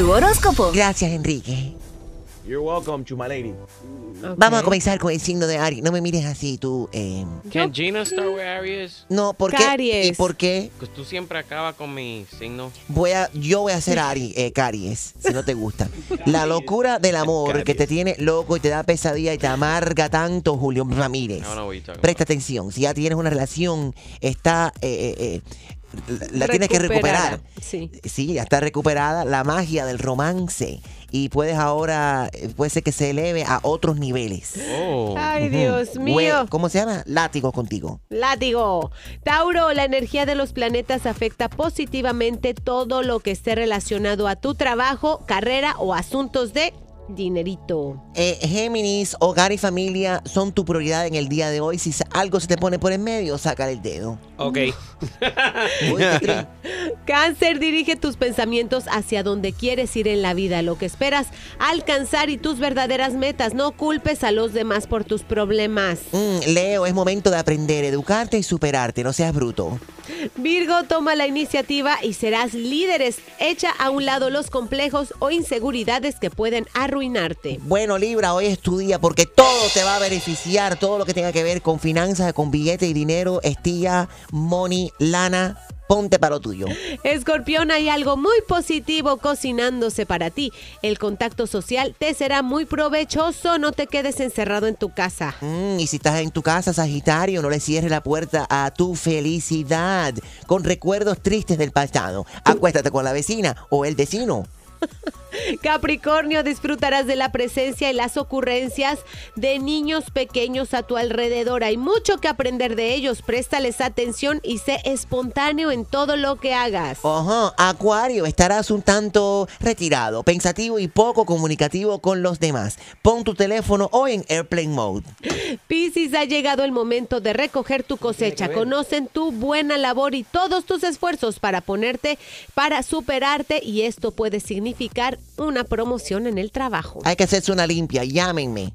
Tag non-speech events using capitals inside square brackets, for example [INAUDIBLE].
tu horóscopo. Gracias, Enrique. You're welcome to my lady. Vamos a comenzar con el signo de Aries. No me mires así, tú. eh, Can Gina start with Aries? No, ¿por qué? Caries. ¿Y por qué? Pues tú siempre acabas con mi signo. Voy a, yo voy a hacer Aries, eh, caries, si no te gusta. [LAUGHS] La locura del amor que te tiene loco y te da pesadilla y te amarga tanto, Julio Ramírez. Know what you're talking Presta atención. Si ya tienes una relación, está. eh, la tienes que recuperar. sí. Sí, ya está recuperada la magia del romance. Y puedes ahora, eh, puede ser que se eleve a otros niveles. Oh. Ay, Dios mío. ¿Cómo se llama? Látigo contigo. Látigo. Tauro, la energía de los planetas afecta positivamente todo lo que esté relacionado a tu trabajo, carrera o asuntos de dinerito. Eh, Géminis, hogar y familia son tu prioridad en el día de hoy. Si algo se te pone por en medio, saca el dedo. Ok. Uy, qué Cáncer, dirige tus pensamientos hacia donde quieres ir en la vida, lo que esperas alcanzar y tus verdaderas metas. No culpes a los demás por tus problemas. Mm, Leo, es momento de aprender, educarte y superarte. No seas bruto. Virgo, toma la iniciativa y serás líderes. Echa a un lado los complejos o inseguridades que pueden arruinarte. Bueno, Libra, hoy es tu día porque todo te va a beneficiar. Todo lo que tenga que ver con finanzas, con billete y dinero, estilla, money, lana. Ponte para lo tuyo. Escorpión, hay algo muy positivo cocinándose para ti. El contacto social te será muy provechoso. No te quedes encerrado en tu casa. Mm, y si estás en tu casa, Sagitario, no le cierres la puerta a tu felicidad con recuerdos tristes del pasado. Acuéstate con la vecina o el vecino. [LAUGHS] Capricornio, disfrutarás de la presencia y las ocurrencias de niños pequeños a tu alrededor. Hay mucho que aprender de ellos. Préstales atención y sé espontáneo en todo lo que hagas. Ajá, Acuario, estarás un tanto retirado, pensativo y poco comunicativo con los demás. Pon tu teléfono hoy en Airplane Mode. Piscis, ha llegado el momento de recoger tu cosecha. Conocen tu buena labor y todos tus esfuerzos para ponerte, para superarte y esto puede significar una promoción en el trabajo. Hay que hacerse una limpia, llámenme.